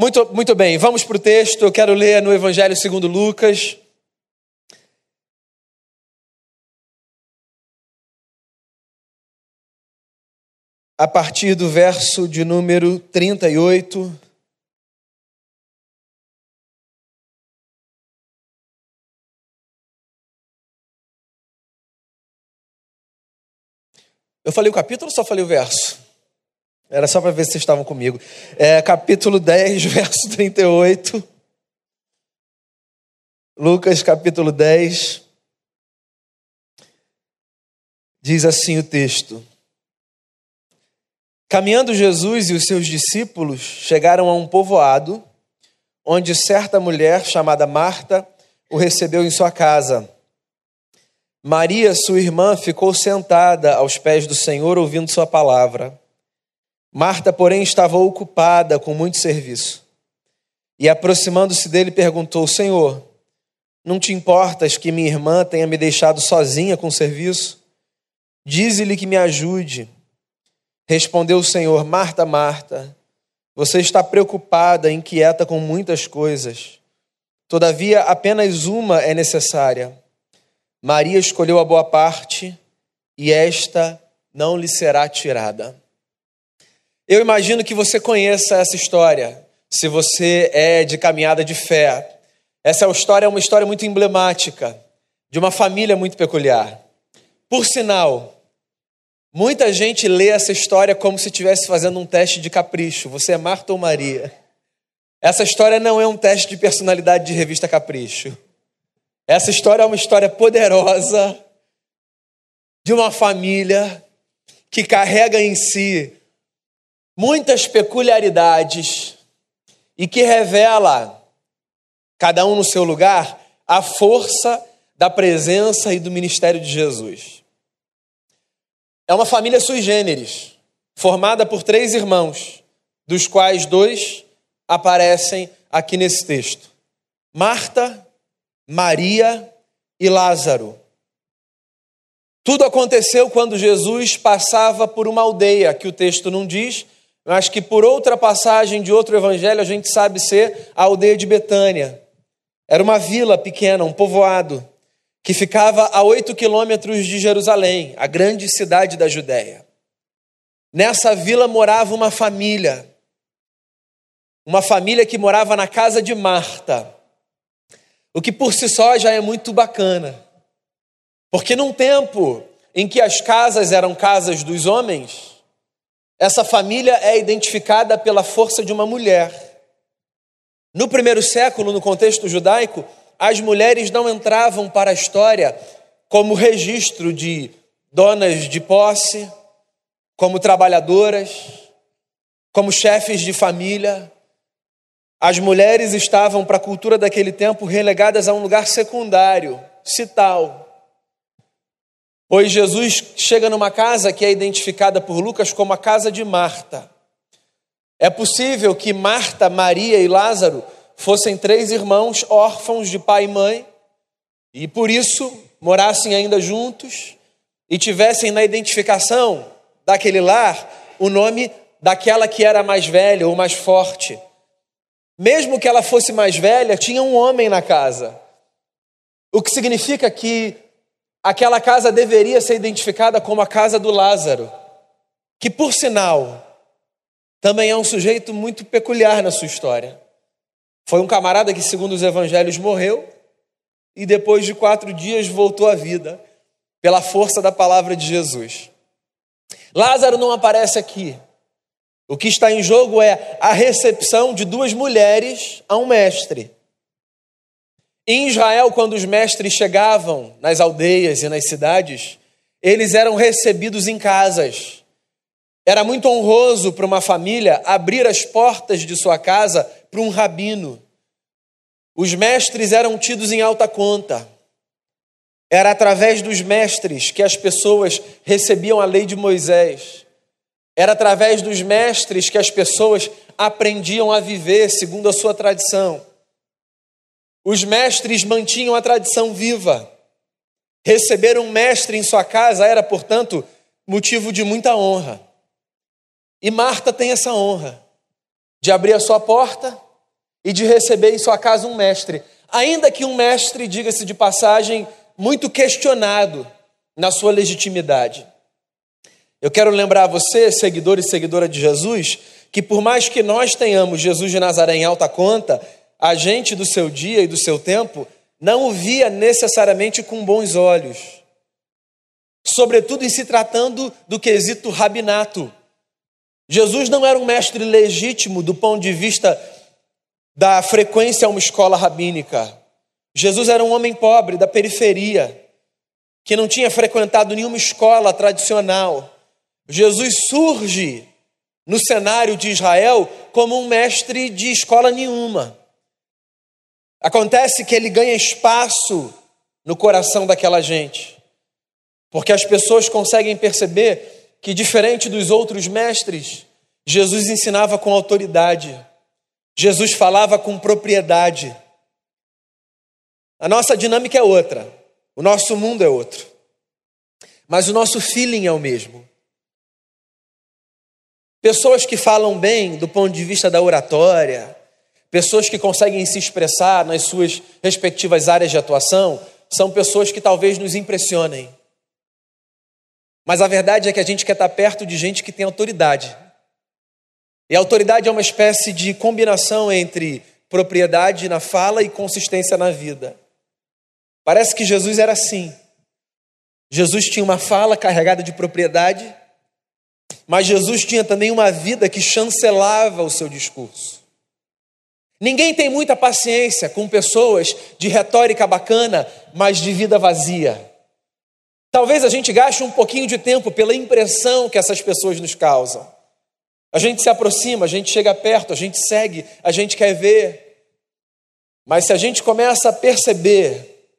Muito, muito bem, vamos para o texto. Eu quero ler no Evangelho segundo Lucas. A partir do verso de número 38. Eu falei o capítulo ou só falei o verso? Era só para ver se vocês estavam comigo. É, capítulo 10, verso 38. Lucas, capítulo 10. Diz assim o texto: Caminhando Jesus e os seus discípulos chegaram a um povoado, onde certa mulher chamada Marta o recebeu em sua casa. Maria, sua irmã, ficou sentada aos pés do Senhor, ouvindo sua palavra. Marta, porém, estava ocupada com muito serviço. E aproximando-se dele, perguntou: Senhor, não te importas que minha irmã tenha me deixado sozinha com o serviço? Dize-lhe que me ajude. Respondeu o Senhor: Marta, Marta, você está preocupada, inquieta com muitas coisas. Todavia, apenas uma é necessária. Maria escolheu a boa parte e esta não lhe será tirada. Eu imagino que você conheça essa história, se você é de caminhada de fé. Essa história é uma história muito emblemática, de uma família muito peculiar. Por sinal, muita gente lê essa história como se estivesse fazendo um teste de capricho. Você é Marta ou Maria? Essa história não é um teste de personalidade de revista Capricho. Essa história é uma história poderosa de uma família que carrega em si muitas peculiaridades e que revela, cada um no seu lugar, a força da presença e do ministério de Jesus. É uma família sui generis, formada por três irmãos, dos quais dois aparecem aqui nesse texto: Marta, Maria e Lázaro. Tudo aconteceu quando Jesus passava por uma aldeia, que o texto não diz, mas que por outra passagem de outro evangelho a gente sabe ser a aldeia de Betânia. Era uma vila pequena, um povoado, que ficava a oito quilômetros de Jerusalém, a grande cidade da Judéia. Nessa vila morava uma família, uma família que morava na casa de Marta, o que por si só já é muito bacana, porque num tempo em que as casas eram casas dos homens, essa família é identificada pela força de uma mulher. No primeiro século, no contexto judaico, as mulheres não entravam para a história como registro de donas de posse, como trabalhadoras, como chefes de família. As mulheres estavam, para a cultura daquele tempo, relegadas a um lugar secundário, cital. Pois Jesus chega numa casa que é identificada por Lucas como a casa de Marta. É possível que Marta, Maria e Lázaro fossem três irmãos órfãos de pai e mãe e por isso morassem ainda juntos e tivessem na identificação daquele lar o nome daquela que era mais velha ou mais forte. Mesmo que ela fosse mais velha, tinha um homem na casa. O que significa que aquela casa deveria ser identificada como a casa do Lázaro, que, por sinal, também é um sujeito muito peculiar na sua história. Foi um camarada que, segundo os evangelhos, morreu e depois de quatro dias voltou à vida pela força da palavra de Jesus. Lázaro não aparece aqui. O que está em jogo é a recepção de duas mulheres a um mestre. Em Israel, quando os mestres chegavam nas aldeias e nas cidades, eles eram recebidos em casas. Era muito honroso para uma família abrir as portas de sua casa para um rabino. Os mestres eram tidos em alta conta. Era através dos mestres que as pessoas recebiam a lei de Moisés. Era através dos mestres que as pessoas aprendiam a viver segundo a sua tradição. Os mestres mantinham a tradição viva. Receber um mestre em sua casa era, portanto, motivo de muita honra. E Marta tem essa honra de abrir a sua porta e de receber em sua casa um mestre, ainda que um mestre, diga-se de passagem, muito questionado na sua legitimidade. Eu quero lembrar a você, seguidor e seguidora de Jesus, que por mais que nós tenhamos Jesus de Nazaré em alta conta, a gente do seu dia e do seu tempo não o via necessariamente com bons olhos, sobretudo em se tratando do quesito rabinato. Jesus não era um mestre legítimo do ponto de vista da frequência a uma escola rabínica. Jesus era um homem pobre da periferia, que não tinha frequentado nenhuma escola tradicional. Jesus surge no cenário de Israel como um mestre de escola nenhuma. Acontece que ele ganha espaço no coração daquela gente, porque as pessoas conseguem perceber que, diferente dos outros mestres, Jesus ensinava com autoridade, Jesus falava com propriedade. A nossa dinâmica é outra, o nosso mundo é outro, mas o nosso feeling é o mesmo. Pessoas que falam bem do ponto de vista da oratória, pessoas que conseguem se expressar nas suas respectivas áreas de atuação, são pessoas que talvez nos impressionem. Mas a verdade é que a gente quer estar perto de gente que tem autoridade. E a autoridade é uma espécie de combinação entre propriedade na fala e consistência na vida. Parece que Jesus era assim. Jesus tinha uma fala carregada de propriedade mas Jesus tinha também uma vida que chancelava o seu discurso. Ninguém tem muita paciência com pessoas de retórica bacana, mas de vida vazia. Talvez a gente gaste um pouquinho de tempo pela impressão que essas pessoas nos causam. A gente se aproxima, a gente chega perto, a gente segue, a gente quer ver. Mas se a gente começa a perceber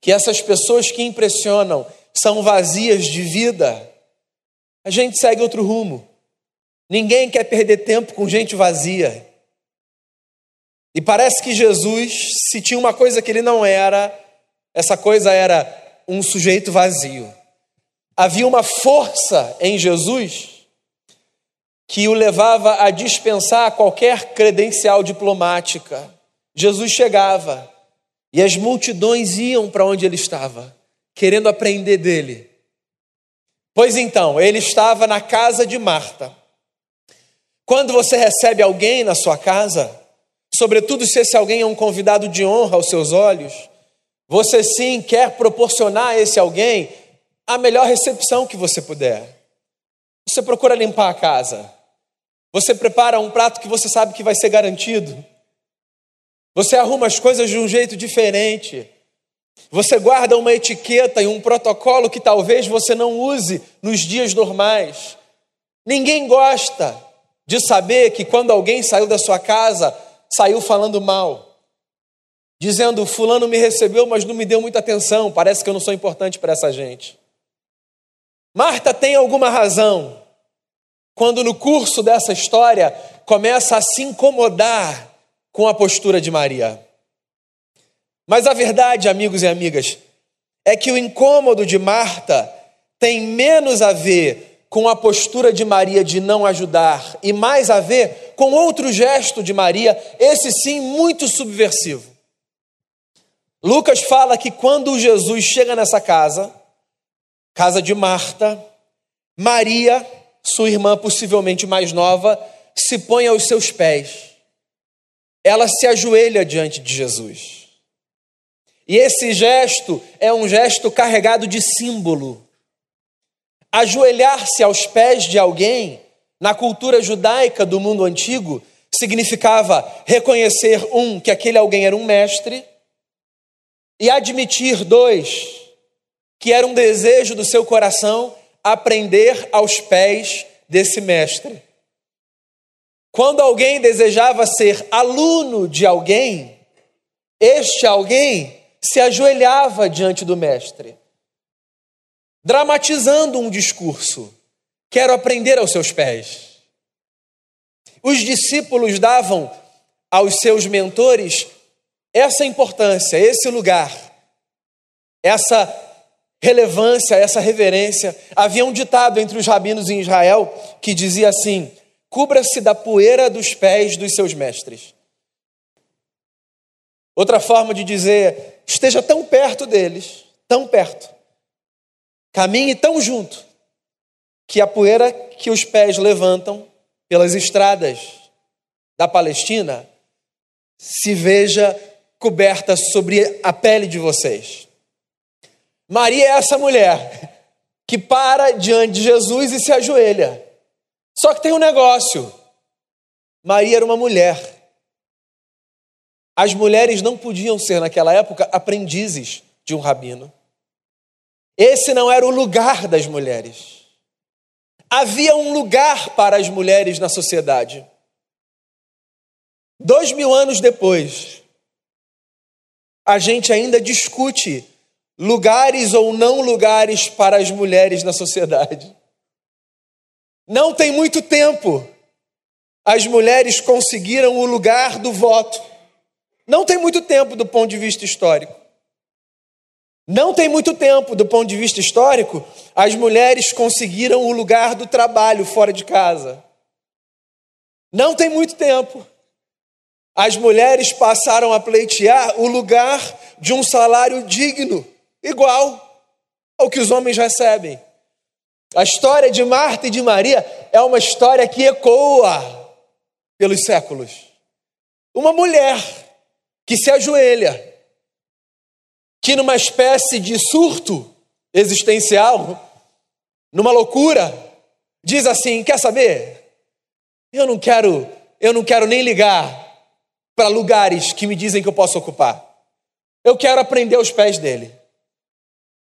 que essas pessoas que impressionam são vazias de vida, a gente segue outro rumo. Ninguém quer perder tempo com gente vazia. E parece que Jesus, se tinha uma coisa que ele não era, essa coisa era um sujeito vazio. Havia uma força em Jesus que o levava a dispensar qualquer credencial diplomática. Jesus chegava e as multidões iam para onde ele estava, querendo aprender dele. Pois então, ele estava na casa de Marta. Quando você recebe alguém na sua casa, sobretudo se esse alguém é um convidado de honra aos seus olhos, você sim quer proporcionar a esse alguém a melhor recepção que você puder. Você procura limpar a casa. Você prepara um prato que você sabe que vai ser garantido. Você arruma as coisas de um jeito diferente. Você guarda uma etiqueta e um protocolo que talvez você não use nos dias normais. Ninguém gosta de saber que quando alguém saiu da sua casa, saiu falando mal, dizendo: Fulano me recebeu, mas não me deu muita atenção, parece que eu não sou importante para essa gente. Marta tem alguma razão quando no curso dessa história começa a se incomodar com a postura de Maria. Mas a verdade, amigos e amigas, é que o incômodo de Marta tem menos a ver com a postura de Maria de não ajudar e mais a ver com outro gesto de Maria, esse sim muito subversivo. Lucas fala que quando Jesus chega nessa casa, casa de Marta, Maria, sua irmã possivelmente mais nova, se põe aos seus pés. Ela se ajoelha diante de Jesus. E esse gesto é um gesto carregado de símbolo. Ajoelhar-se aos pés de alguém, na cultura judaica do mundo antigo, significava reconhecer, um, que aquele alguém era um mestre, e admitir, dois, que era um desejo do seu coração aprender aos pés desse mestre. Quando alguém desejava ser aluno de alguém, este alguém se ajoelhava diante do Mestre, dramatizando um discurso: Quero aprender aos seus pés. Os discípulos davam aos seus mentores essa importância, esse lugar, essa relevância, essa reverência. Havia um ditado entre os rabinos em Israel que dizia assim: cubra-se da poeira dos pés dos seus mestres. Outra forma de dizer, esteja tão perto deles, tão perto, caminhe tão junto, que a poeira que os pés levantam pelas estradas da Palestina se veja coberta sobre a pele de vocês. Maria é essa mulher que para diante de Jesus e se ajoelha. Só que tem um negócio. Maria era uma mulher. As mulheres não podiam ser, naquela época, aprendizes de um rabino. Esse não era o lugar das mulheres. Havia um lugar para as mulheres na sociedade. Dois mil anos depois, a gente ainda discute lugares ou não lugares para as mulheres na sociedade. Não tem muito tempo, as mulheres conseguiram o lugar do voto. Não tem muito tempo do ponto de vista histórico. Não tem muito tempo do ponto de vista histórico, as mulheres conseguiram o lugar do trabalho fora de casa. Não tem muito tempo. As mulheres passaram a pleitear o lugar de um salário digno, igual ao que os homens recebem. A história de Marta e de Maria é uma história que ecoa pelos séculos. Uma mulher que se ajoelha, que numa espécie de surto existencial, numa loucura, diz assim: "Quer saber? Eu não quero, eu não quero nem ligar para lugares que me dizem que eu posso ocupar. Eu quero aprender aos pés dele.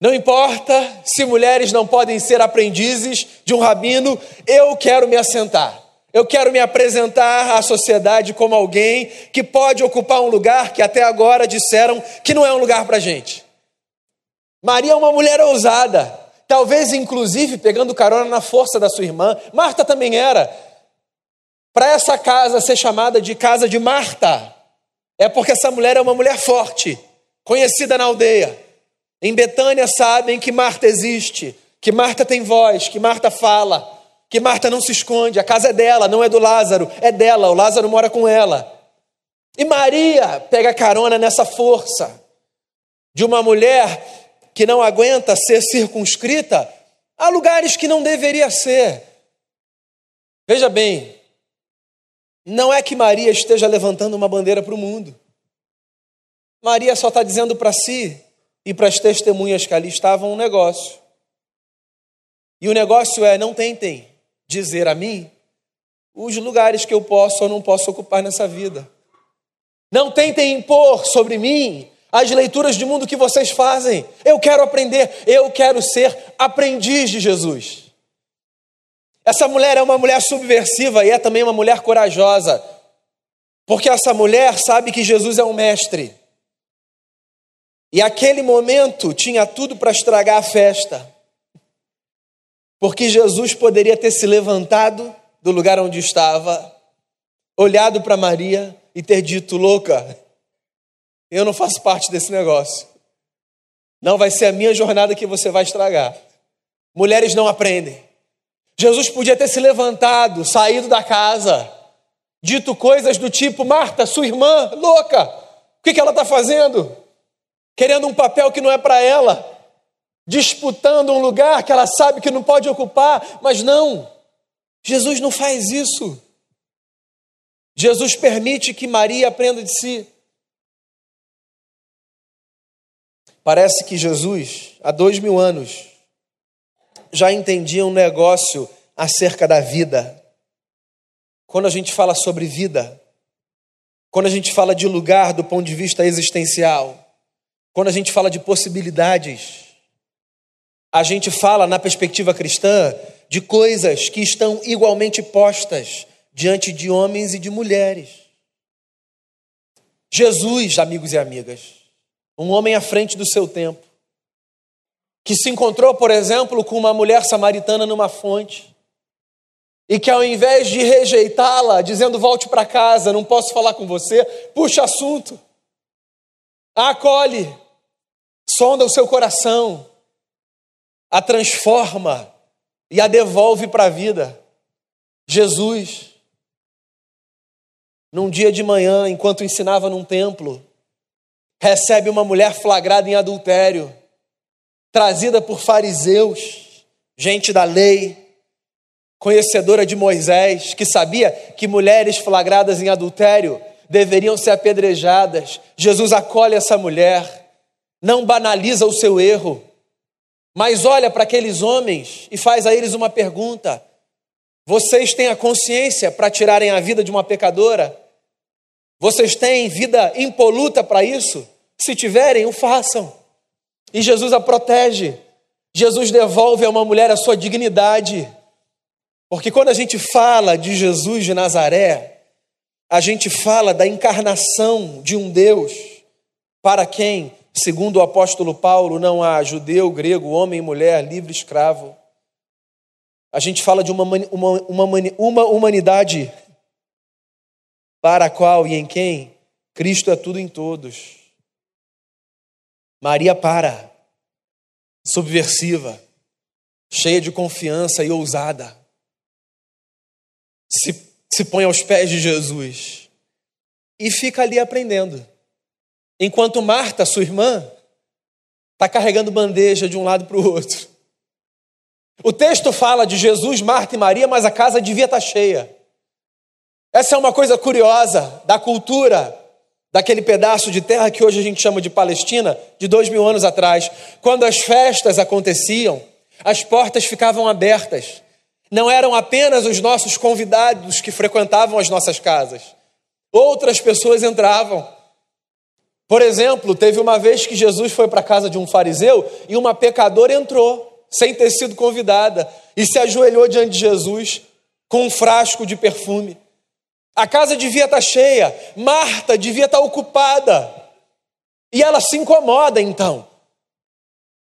Não importa se mulheres não podem ser aprendizes de um rabino, eu quero me assentar. Eu quero me apresentar à sociedade como alguém que pode ocupar um lugar que até agora disseram que não é um lugar para gente. Maria é uma mulher ousada, talvez inclusive pegando carona na força da sua irmã. Marta também era. Para essa casa ser chamada de casa de Marta, é porque essa mulher é uma mulher forte, conhecida na aldeia. Em Betânia sabem que Marta existe, que Marta tem voz, que Marta fala que Marta não se esconde, a casa é dela, não é do Lázaro, é dela, o Lázaro mora com ela. E Maria pega carona nessa força de uma mulher que não aguenta ser circunscrita a lugares que não deveria ser. Veja bem, não é que Maria esteja levantando uma bandeira para o mundo. Maria só está dizendo para si e para as testemunhas que ali estavam um negócio. E o negócio é: não tentem dizer a mim os lugares que eu posso ou não posso ocupar nessa vida. Não tentem impor sobre mim as leituras de mundo que vocês fazem. Eu quero aprender, eu quero ser aprendiz de Jesus. Essa mulher é uma mulher subversiva e é também uma mulher corajosa, porque essa mulher sabe que Jesus é um mestre. E aquele momento tinha tudo para estragar a festa. Porque Jesus poderia ter se levantado do lugar onde estava, olhado para Maria e ter dito: Louca, eu não faço parte desse negócio. Não vai ser a minha jornada que você vai estragar. Mulheres não aprendem. Jesus podia ter se levantado, saído da casa, dito coisas do tipo: Marta, sua irmã, louca, o que ela está fazendo? Querendo um papel que não é para ela disputando um lugar que ela sabe que não pode ocupar, mas não, Jesus não faz isso. Jesus permite que Maria aprenda de si. Parece que Jesus, há dois mil anos, já entendia um negócio acerca da vida. Quando a gente fala sobre vida, quando a gente fala de lugar do ponto de vista existencial, quando a gente fala de possibilidades, a gente fala na perspectiva cristã de coisas que estão igualmente postas diante de homens e de mulheres. Jesus, amigos e amigas, um homem à frente do seu tempo, que se encontrou, por exemplo, com uma mulher samaritana numa fonte, e que ao invés de rejeitá-la, dizendo volte para casa, não posso falar com você, puxa assunto, a acolhe, sonda o seu coração, a transforma e a devolve para a vida. Jesus, num dia de manhã, enquanto ensinava num templo, recebe uma mulher flagrada em adultério, trazida por fariseus, gente da lei, conhecedora de Moisés, que sabia que mulheres flagradas em adultério deveriam ser apedrejadas. Jesus acolhe essa mulher, não banaliza o seu erro, mas olha para aqueles homens e faz a eles uma pergunta: Vocês têm a consciência para tirarem a vida de uma pecadora? Vocês têm vida impoluta para isso? Se tiverem, o façam. E Jesus a protege. Jesus devolve a uma mulher a sua dignidade. Porque quando a gente fala de Jesus de Nazaré, a gente fala da encarnação de um Deus para quem, segundo o apóstolo Paulo, não há judeu, grego, homem, mulher, livre, escravo. A gente fala de uma, uma, uma, uma humanidade para a qual e em quem Cristo é tudo em todos. Maria para, subversiva, cheia de confiança e ousada, se, se põe aos pés de Jesus e fica ali aprendendo. Enquanto Marta, sua irmã, está carregando bandeja de um lado para o outro. O texto fala de Jesus, Marta e Maria, mas a casa devia estar tá cheia. Essa é uma coisa curiosa da cultura daquele pedaço de terra que hoje a gente chama de Palestina, de dois mil anos atrás. Quando as festas aconteciam, as portas ficavam abertas. Não eram apenas os nossos convidados que frequentavam as nossas casas, outras pessoas entravam. Por exemplo, teve uma vez que Jesus foi para a casa de um fariseu e uma pecadora entrou, sem ter sido convidada, e se ajoelhou diante de Jesus com um frasco de perfume. A casa devia estar cheia, Marta devia estar ocupada. E ela se incomoda então,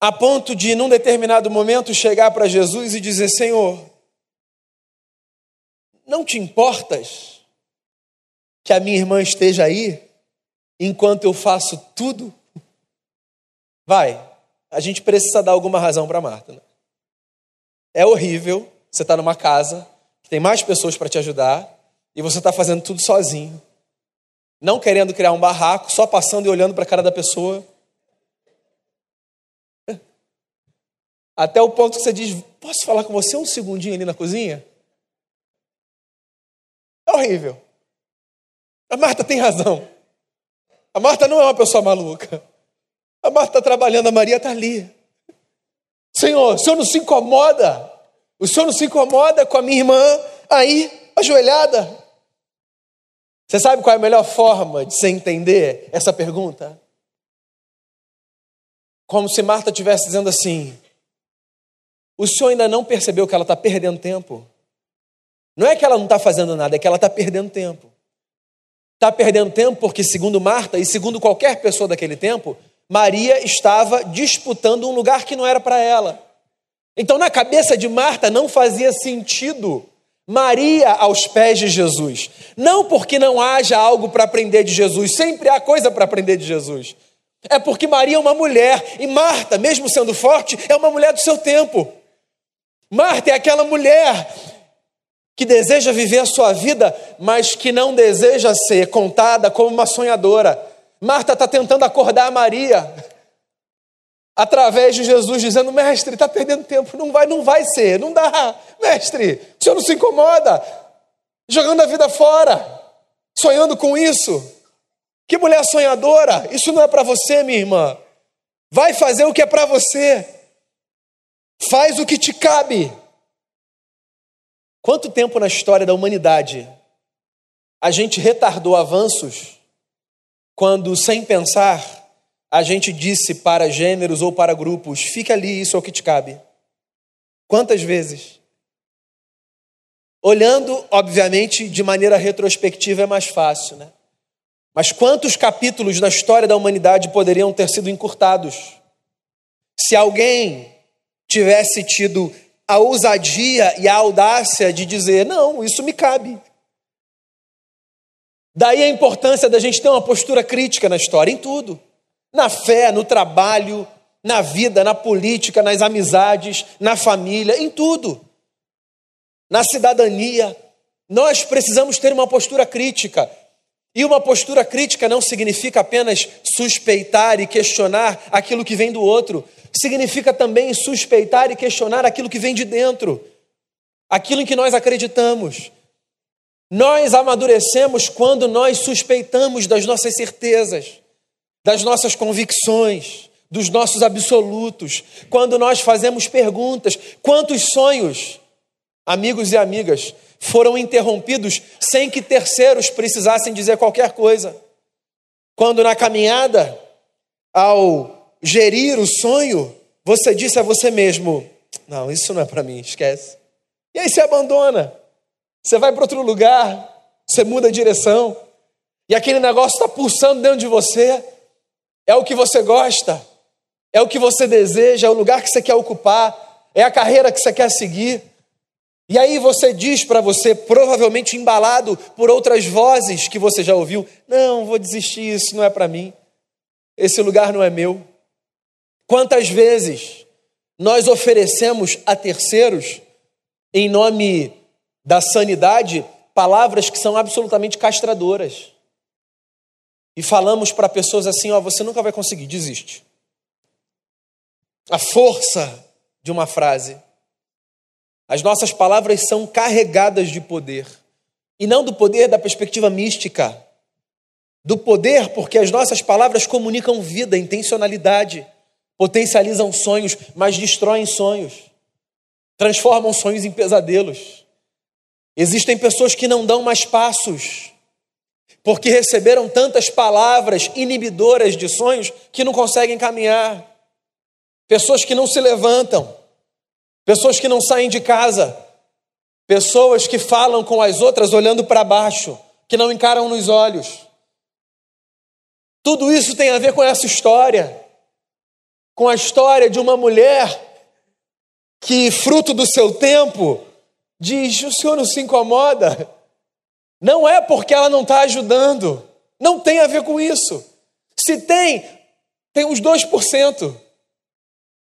a ponto de, num determinado momento, chegar para Jesus e dizer: Senhor, não te importas que a minha irmã esteja aí enquanto eu faço tudo? Vai, a gente precisa dar alguma razão para Marta. Né? É horrível você estar tá numa casa que tem mais pessoas para te ajudar e você está fazendo tudo sozinho, não querendo criar um barraco, só passando e olhando para a cara da pessoa. Até o ponto que você diz: Posso falar com você um segundinho ali na cozinha? É horrível. A Marta tem razão. A Marta não é uma pessoa maluca. A Marta está trabalhando, a Maria está ali. Senhor, o senhor não se incomoda? O senhor não se incomoda com a minha irmã aí, ajoelhada? Você sabe qual é a melhor forma de você entender essa pergunta? Como se Marta estivesse dizendo assim: o senhor ainda não percebeu que ela está perdendo tempo? Não é que ela não está fazendo nada, é que ela está perdendo tempo. Está perdendo tempo porque, segundo Marta e segundo qualquer pessoa daquele tempo, Maria estava disputando um lugar que não era para ela. Então, na cabeça de Marta, não fazia sentido Maria aos pés de Jesus. Não porque não haja algo para aprender de Jesus, sempre há coisa para aprender de Jesus. É porque Maria é uma mulher e Marta, mesmo sendo forte, é uma mulher do seu tempo. Marta é aquela mulher que deseja viver a sua vida, mas que não deseja ser contada como uma sonhadora. Marta está tentando acordar Maria através de Jesus, dizendo: Mestre, está perdendo tempo, não vai, não vai ser, não dá, mestre, o senhor não se incomoda, jogando a vida fora, sonhando com isso. Que mulher sonhadora, isso não é para você, minha irmã. Vai fazer o que é para você, faz o que te cabe. Quanto tempo na história da humanidade a gente retardou avanços quando, sem pensar, a gente disse para gêneros ou para grupos: fique ali, isso é o que te cabe. Quantas vezes? Olhando, obviamente, de maneira retrospectiva é mais fácil, né? Mas quantos capítulos da história da humanidade poderiam ter sido encurtados? Se alguém tivesse tido a ousadia e a audácia de dizer: não, isso me cabe. Daí a importância da gente ter uma postura crítica na história, em tudo na fé, no trabalho, na vida, na política, nas amizades, na família, em tudo. Na cidadania, nós precisamos ter uma postura crítica. E uma postura crítica não significa apenas suspeitar e questionar aquilo que vem do outro, significa também suspeitar e questionar aquilo que vem de dentro, aquilo em que nós acreditamos. Nós amadurecemos quando nós suspeitamos das nossas certezas, das nossas convicções, dos nossos absolutos, quando nós fazemos perguntas: quantos sonhos, amigos e amigas, foram interrompidos sem que terceiros precisassem dizer qualquer coisa. Quando na caminhada, ao gerir o sonho, você disse a você mesmo: Não, isso não é para mim, esquece. E aí você abandona, você vai para outro lugar, você muda a direção, e aquele negócio está pulsando dentro de você, é o que você gosta, é o que você deseja, é o lugar que você quer ocupar, é a carreira que você quer seguir. E aí você diz para você, provavelmente embalado por outras vozes que você já ouviu: Não, vou desistir, isso não é para mim. Esse lugar não é meu. Quantas vezes nós oferecemos a terceiros, em nome da sanidade, palavras que são absolutamente castradoras. E falamos para pessoas assim: Ó, você nunca vai conseguir, desiste. A força de uma frase. As nossas palavras são carregadas de poder. E não do poder da perspectiva mística. Do poder porque as nossas palavras comunicam vida, intencionalidade, potencializam sonhos, mas destroem sonhos. Transformam sonhos em pesadelos. Existem pessoas que não dão mais passos, porque receberam tantas palavras inibidoras de sonhos que não conseguem caminhar. Pessoas que não se levantam pessoas que não saem de casa, pessoas que falam com as outras olhando para baixo, que não encaram nos olhos. Tudo isso tem a ver com essa história, com a história de uma mulher que, fruto do seu tempo, diz: O senhor não se incomoda? Não é porque ela não está ajudando, não tem a ver com isso. Se tem, tem uns 2%.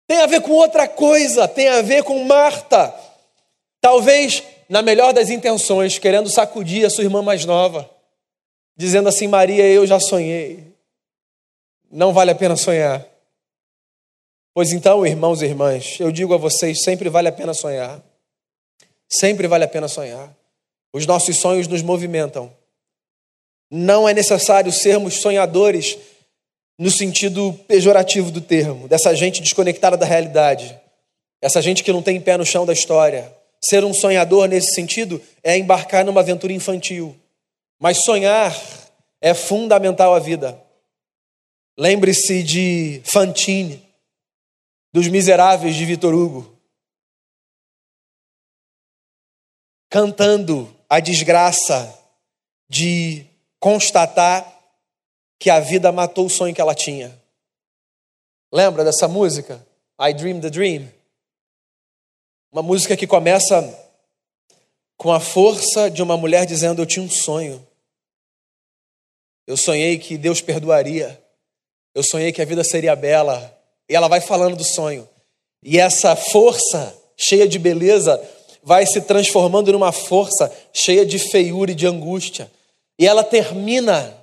Tem a ver com outra coisa, tem a ver com Marta. Talvez, na melhor das intenções, querendo sacudir a sua irmã mais nova, dizendo assim: Maria, eu já sonhei. Não vale a pena sonhar. Pois então, irmãos e irmãs, eu digo a vocês: sempre vale a pena sonhar. Sempre vale a pena sonhar. Os nossos sonhos nos movimentam. Não é necessário sermos sonhadores no sentido pejorativo do termo, dessa gente desconectada da realidade, essa gente que não tem pé no chão da história. Ser um sonhador nesse sentido é embarcar numa aventura infantil. Mas sonhar é fundamental à vida. Lembre-se de Fantine, dos Miseráveis de Vitor Hugo, cantando a desgraça de constatar que a vida matou o sonho que ela tinha. Lembra dessa música? I Dream the Dream. Uma música que começa com a força de uma mulher dizendo: Eu tinha um sonho. Eu sonhei que Deus perdoaria. Eu sonhei que a vida seria bela. E ela vai falando do sonho. E essa força, cheia de beleza, vai se transformando numa força cheia de feiura e de angústia. E ela termina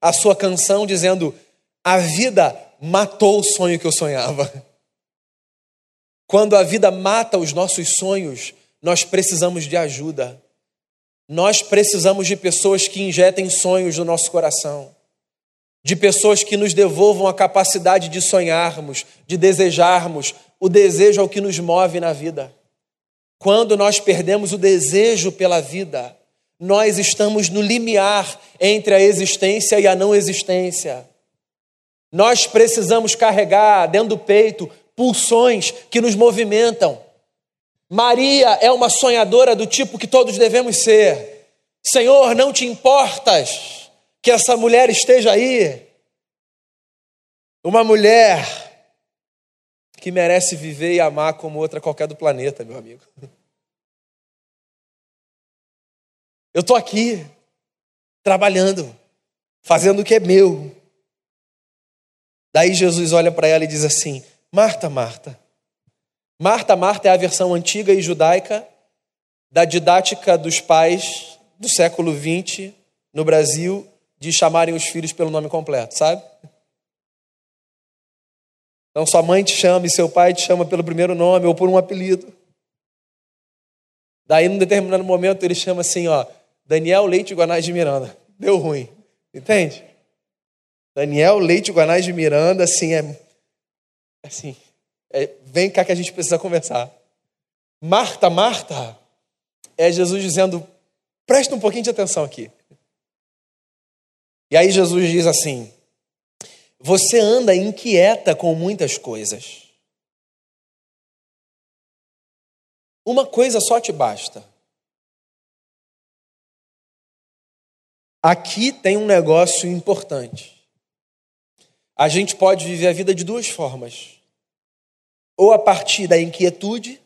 a sua canção dizendo: A vida matou o sonho que eu sonhava. Quando a vida mata os nossos sonhos, nós precisamos de ajuda. Nós precisamos de pessoas que injetem sonhos no nosso coração, de pessoas que nos devolvam a capacidade de sonharmos, de desejarmos. O desejo é o que nos move na vida. Quando nós perdemos o desejo pela vida, nós estamos no limiar entre a existência e a não existência. Nós precisamos carregar dentro do peito pulsões que nos movimentam. Maria é uma sonhadora do tipo que todos devemos ser. Senhor, não te importas que essa mulher esteja aí? Uma mulher que merece viver e amar como outra qualquer do planeta, meu amigo. Eu estou aqui, trabalhando, fazendo o que é meu. Daí Jesus olha para ela e diz assim: Marta, Marta. Marta, Marta é a versão antiga e judaica da didática dos pais do século XX no Brasil de chamarem os filhos pelo nome completo, sabe? Então sua mãe te chama e seu pai te chama pelo primeiro nome ou por um apelido. Daí, num determinado momento, ele chama assim, ó, Daniel Leite Guanais de Miranda. Deu ruim, entende? Daniel Leite Guanais de Miranda, assim, é. Assim, é, vem cá que a gente precisa conversar. Marta, Marta, é Jesus dizendo: presta um pouquinho de atenção aqui. E aí Jesus diz assim: Você anda inquieta com muitas coisas. Uma coisa só te basta. Aqui tem um negócio importante. A gente pode viver a vida de duas formas: ou a partir da inquietude,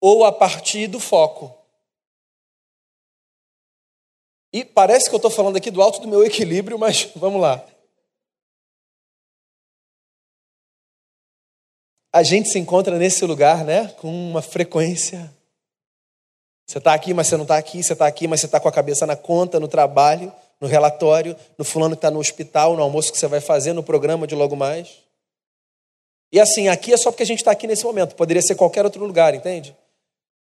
ou a partir do foco. E parece que eu estou falando aqui do alto do meu equilíbrio, mas vamos lá. A gente se encontra nesse lugar, né, com uma frequência. Você está aqui, mas você não está aqui. Você está aqui, mas você está com a cabeça na conta, no trabalho, no relatório, no fulano que está no hospital, no almoço que você vai fazer, no programa de logo mais. E assim, aqui é só porque a gente está aqui nesse momento. Poderia ser qualquer outro lugar, entende?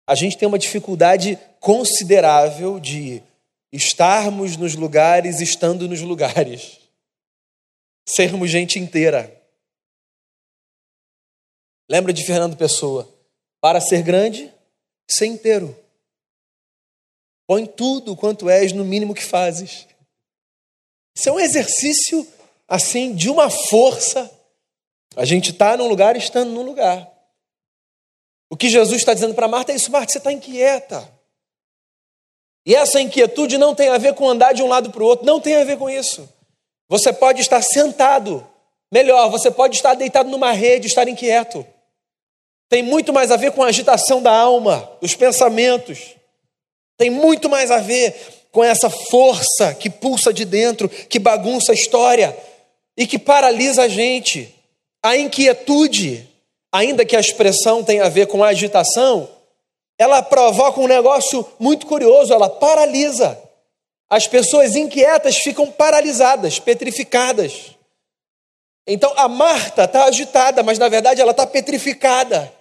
A gente tem uma dificuldade considerável de estarmos nos lugares estando nos lugares. Sermos gente inteira. Lembra de Fernando Pessoa? Para ser grande, ser inteiro. Põe tudo quanto és no mínimo que fazes. Isso é um exercício assim de uma força. A gente está num lugar estando num lugar. O que Jesus está dizendo para Marta é isso, Marta, você está inquieta. E essa inquietude não tem a ver com andar de um lado para o outro, não tem a ver com isso. Você pode estar sentado, melhor, você pode estar deitado numa rede, estar inquieto. Tem muito mais a ver com a agitação da alma, dos pensamentos. Tem muito mais a ver com essa força que pulsa de dentro, que bagunça a história e que paralisa a gente. A inquietude, ainda que a expressão tenha a ver com a agitação, ela provoca um negócio muito curioso, ela paralisa. As pessoas inquietas ficam paralisadas, petrificadas. Então a Marta está agitada, mas na verdade ela está petrificada,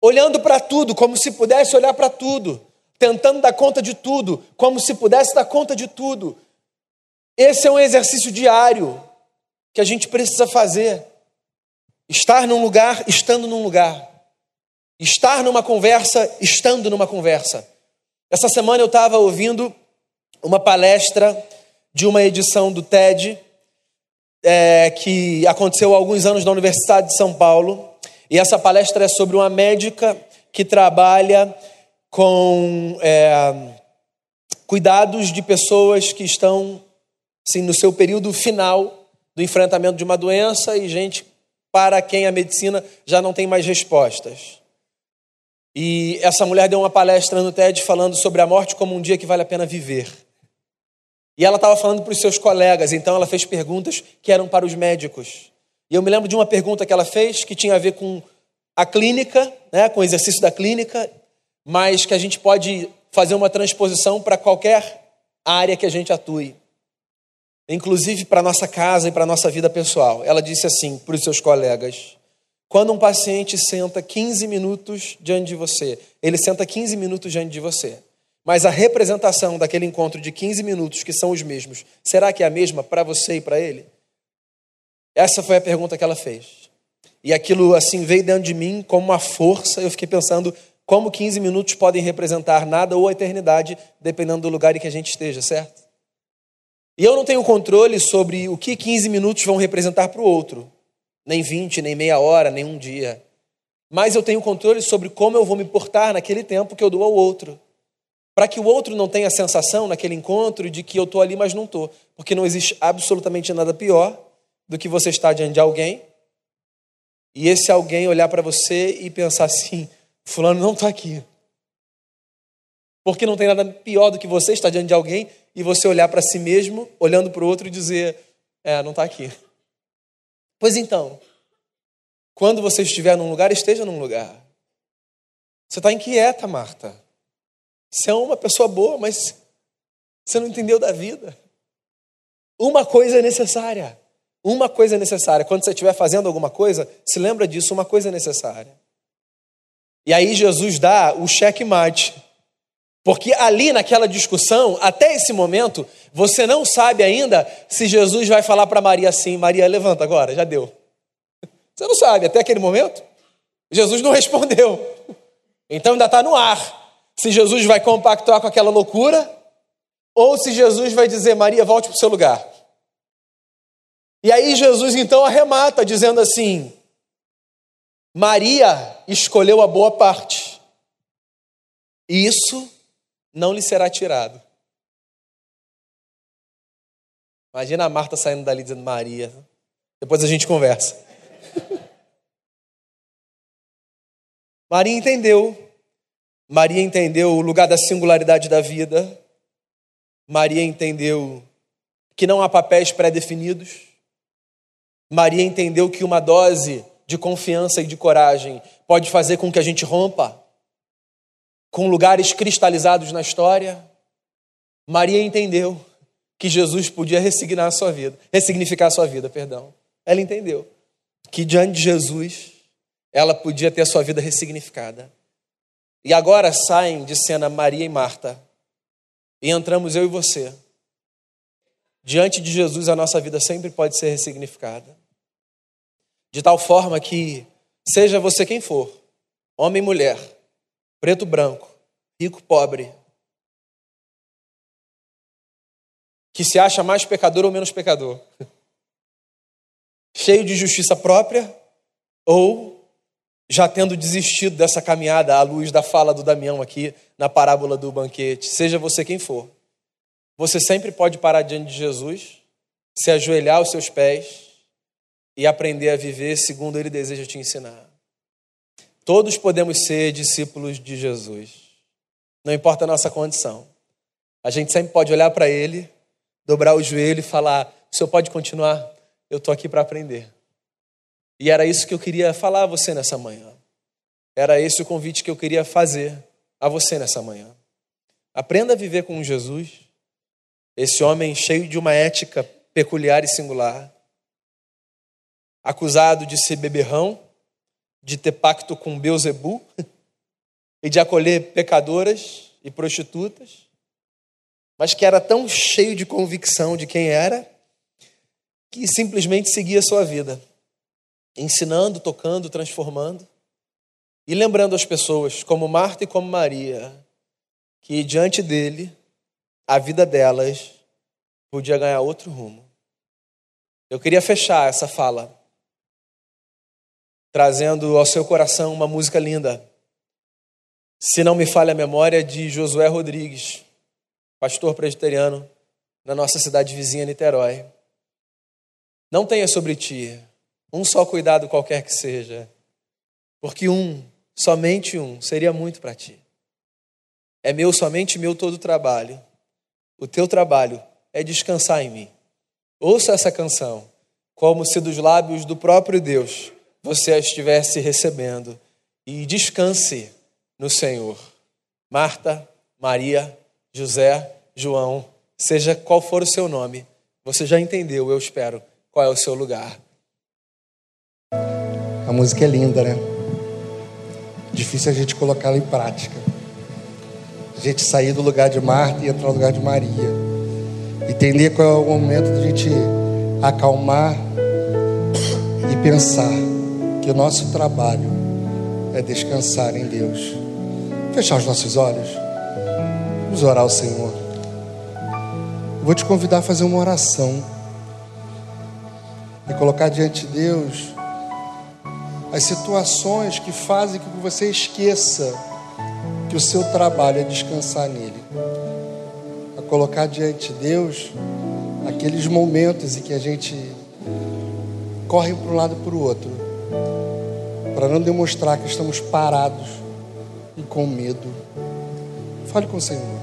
olhando para tudo, como se pudesse olhar para tudo, tentando dar conta de tudo, como se pudesse dar conta de tudo. Esse é um exercício diário que a gente precisa fazer. Estar num lugar, estando num lugar. Estar numa conversa, estando numa conversa. Essa semana eu estava ouvindo uma palestra de uma edição do TED, é, que aconteceu há alguns anos na Universidade de São Paulo. E essa palestra é sobre uma médica que trabalha com é, cuidados de pessoas que estão assim, no seu período final do enfrentamento de uma doença e gente para quem a medicina já não tem mais respostas. E essa mulher deu uma palestra no TED falando sobre a morte como um dia que vale a pena viver. E ela estava falando para os seus colegas, então ela fez perguntas que eram para os médicos. E eu me lembro de uma pergunta que ela fez que tinha a ver com a clínica, né, com o exercício da clínica, mas que a gente pode fazer uma transposição para qualquer área que a gente atue, inclusive para nossa casa e para nossa vida pessoal. Ela disse assim para os seus colegas: quando um paciente senta 15 minutos diante de você, ele senta 15 minutos diante de você. Mas a representação daquele encontro de 15 minutos, que são os mesmos, será que é a mesma para você e para ele? Essa foi a pergunta que ela fez. E aquilo assim veio dentro de mim como uma força. Eu fiquei pensando como 15 minutos podem representar nada ou a eternidade, dependendo do lugar em que a gente esteja, certo? E eu não tenho controle sobre o que 15 minutos vão representar para o outro nem 20, nem meia hora, nem um dia. Mas eu tenho controle sobre como eu vou me portar naquele tempo que eu dou ao outro. Para que o outro não tenha a sensação naquele encontro de que eu estou ali, mas não estou. Porque não existe absolutamente nada pior do que você estar diante de alguém e esse alguém olhar para você e pensar assim: Fulano não está aqui. Porque não tem nada pior do que você estar diante de alguém e você olhar para si mesmo, olhando para o outro e dizer: É, não está aqui. Pois então, quando você estiver num lugar, esteja num lugar. Você está inquieta, Marta. Você é uma pessoa boa, mas Você não entendeu da vida. Uma coisa é necessária. Uma coisa é necessária. Quando você estiver fazendo alguma coisa, se lembra disso, uma coisa é necessária. E aí Jesus dá o checkmate. Porque ali naquela discussão, até esse momento, você não sabe ainda se Jesus vai falar para Maria assim: Maria, levanta agora, já deu. Você não sabe, até aquele momento. Jesus não respondeu. Então ainda está no ar. Se Jesus vai compactuar com aquela loucura, ou se Jesus vai dizer, Maria, volte para o seu lugar. E aí Jesus então arremata, dizendo assim: Maria escolheu a boa parte, e isso não lhe será tirado. Imagina a Marta saindo dali dizendo Maria. Depois a gente conversa. Maria entendeu. Maria entendeu o lugar da singularidade da vida. Maria entendeu que não há papéis pré-definidos. Maria entendeu que uma dose de confiança e de coragem pode fazer com que a gente rompa com lugares cristalizados na história. Maria entendeu que Jesus podia ressignar a sua vida, ressignificar a sua vida, perdão. Ela entendeu que diante de Jesus ela podia ter a sua vida ressignificada. E agora saem de cena Maria e Marta. E entramos eu e você. Diante de Jesus, a nossa vida sempre pode ser ressignificada. De tal forma que, seja você quem for, homem e mulher, preto, branco, rico, pobre, que se acha mais pecador ou menos pecador, cheio de justiça própria ou já tendo desistido dessa caminhada à luz da fala do Damião aqui na parábola do banquete, seja você quem for, você sempre pode parar diante de Jesus, se ajoelhar aos seus pés e aprender a viver segundo Ele deseja te ensinar. Todos podemos ser discípulos de Jesus, não importa a nossa condição. A gente sempre pode olhar para Ele, dobrar o joelho e falar: o senhor pode continuar? Eu estou aqui para aprender. E era isso que eu queria falar a você nessa manhã. Era esse o convite que eu queria fazer a você nessa manhã. Aprenda a viver com Jesus, esse homem cheio de uma ética peculiar e singular, acusado de ser beberrão, de ter pacto com Beuzebu e de acolher pecadoras e prostitutas, mas que era tão cheio de convicção de quem era que simplesmente seguia a sua vida ensinando, tocando, transformando e lembrando as pessoas, como Marta e como Maria, que diante dele, a vida delas podia ganhar outro rumo. Eu queria fechar essa fala trazendo ao seu coração uma música linda. Se não me falha a memória, de Josué Rodrigues, pastor presbiteriano na nossa cidade vizinha Niterói. Não tenha sobre ti um só cuidado qualquer que seja, porque um, somente um, seria muito para ti. É meu, somente meu todo o trabalho. O teu trabalho é descansar em mim. Ouça essa canção, como se dos lábios do próprio Deus você a estivesse recebendo, e descanse no Senhor. Marta, Maria, José, João, seja qual for o seu nome, você já entendeu, eu espero, qual é o seu lugar. A música é linda, né? Difícil a gente colocá-la em prática. A gente sair do lugar de Marta e entrar no lugar de Maria. Entender qual é o momento de a gente acalmar e pensar que o nosso trabalho é descansar em Deus. Fechar os nossos olhos. Vamos orar ao Senhor. vou te convidar a fazer uma oração e colocar diante de Deus as situações que fazem com que você esqueça que o seu trabalho é descansar nele. A colocar diante de Deus aqueles momentos em que a gente corre para um lado e para o outro, para não demonstrar que estamos parados e com medo. Fale com o Senhor.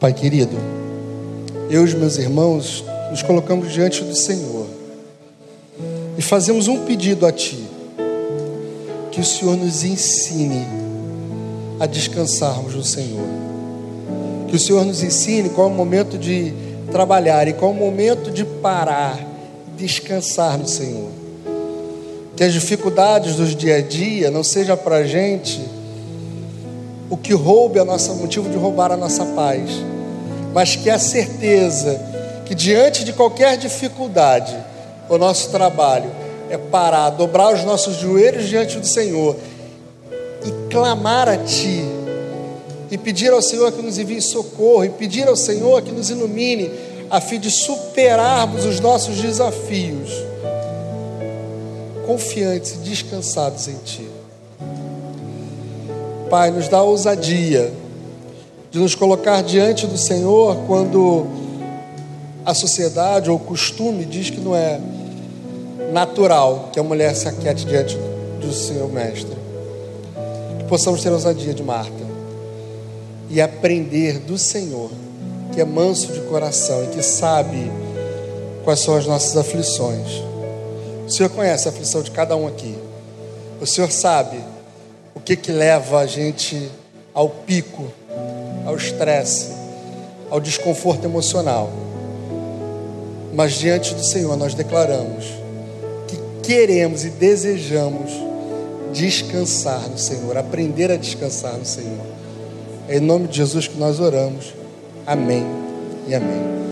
Pai querido, eu e os meus irmãos nos colocamos diante do Senhor e fazemos um pedido a Ti, que o Senhor nos ensine a descansarmos no Senhor, que o Senhor nos ensine qual é o momento de trabalhar e qual é o momento de parar, descansar no Senhor, que as dificuldades dos dia a dia não seja para a gente o que roube a nossa motivo de roubar a nossa paz, mas que a certeza que diante de qualquer dificuldade, o nosso trabalho é parar, dobrar os nossos joelhos diante do Senhor e clamar a Ti, e pedir ao Senhor que nos envie socorro, e pedir ao Senhor que nos ilumine, a fim de superarmos os nossos desafios, confiantes e descansados em Ti. Pai, nos dá ousadia de nos colocar diante do Senhor quando a sociedade ou o costume diz que não é natural que a mulher se aquiete diante do Senhor Mestre. Que possamos ter ousadia de Marta e aprender do Senhor, que é manso de coração e que sabe quais são as nossas aflições. O Senhor conhece a aflição de cada um aqui. O Senhor sabe que que leva a gente ao pico, ao estresse, ao desconforto emocional. Mas diante do Senhor nós declaramos que queremos e desejamos descansar no Senhor, aprender a descansar no Senhor. É em nome de Jesus que nós oramos. Amém e amém.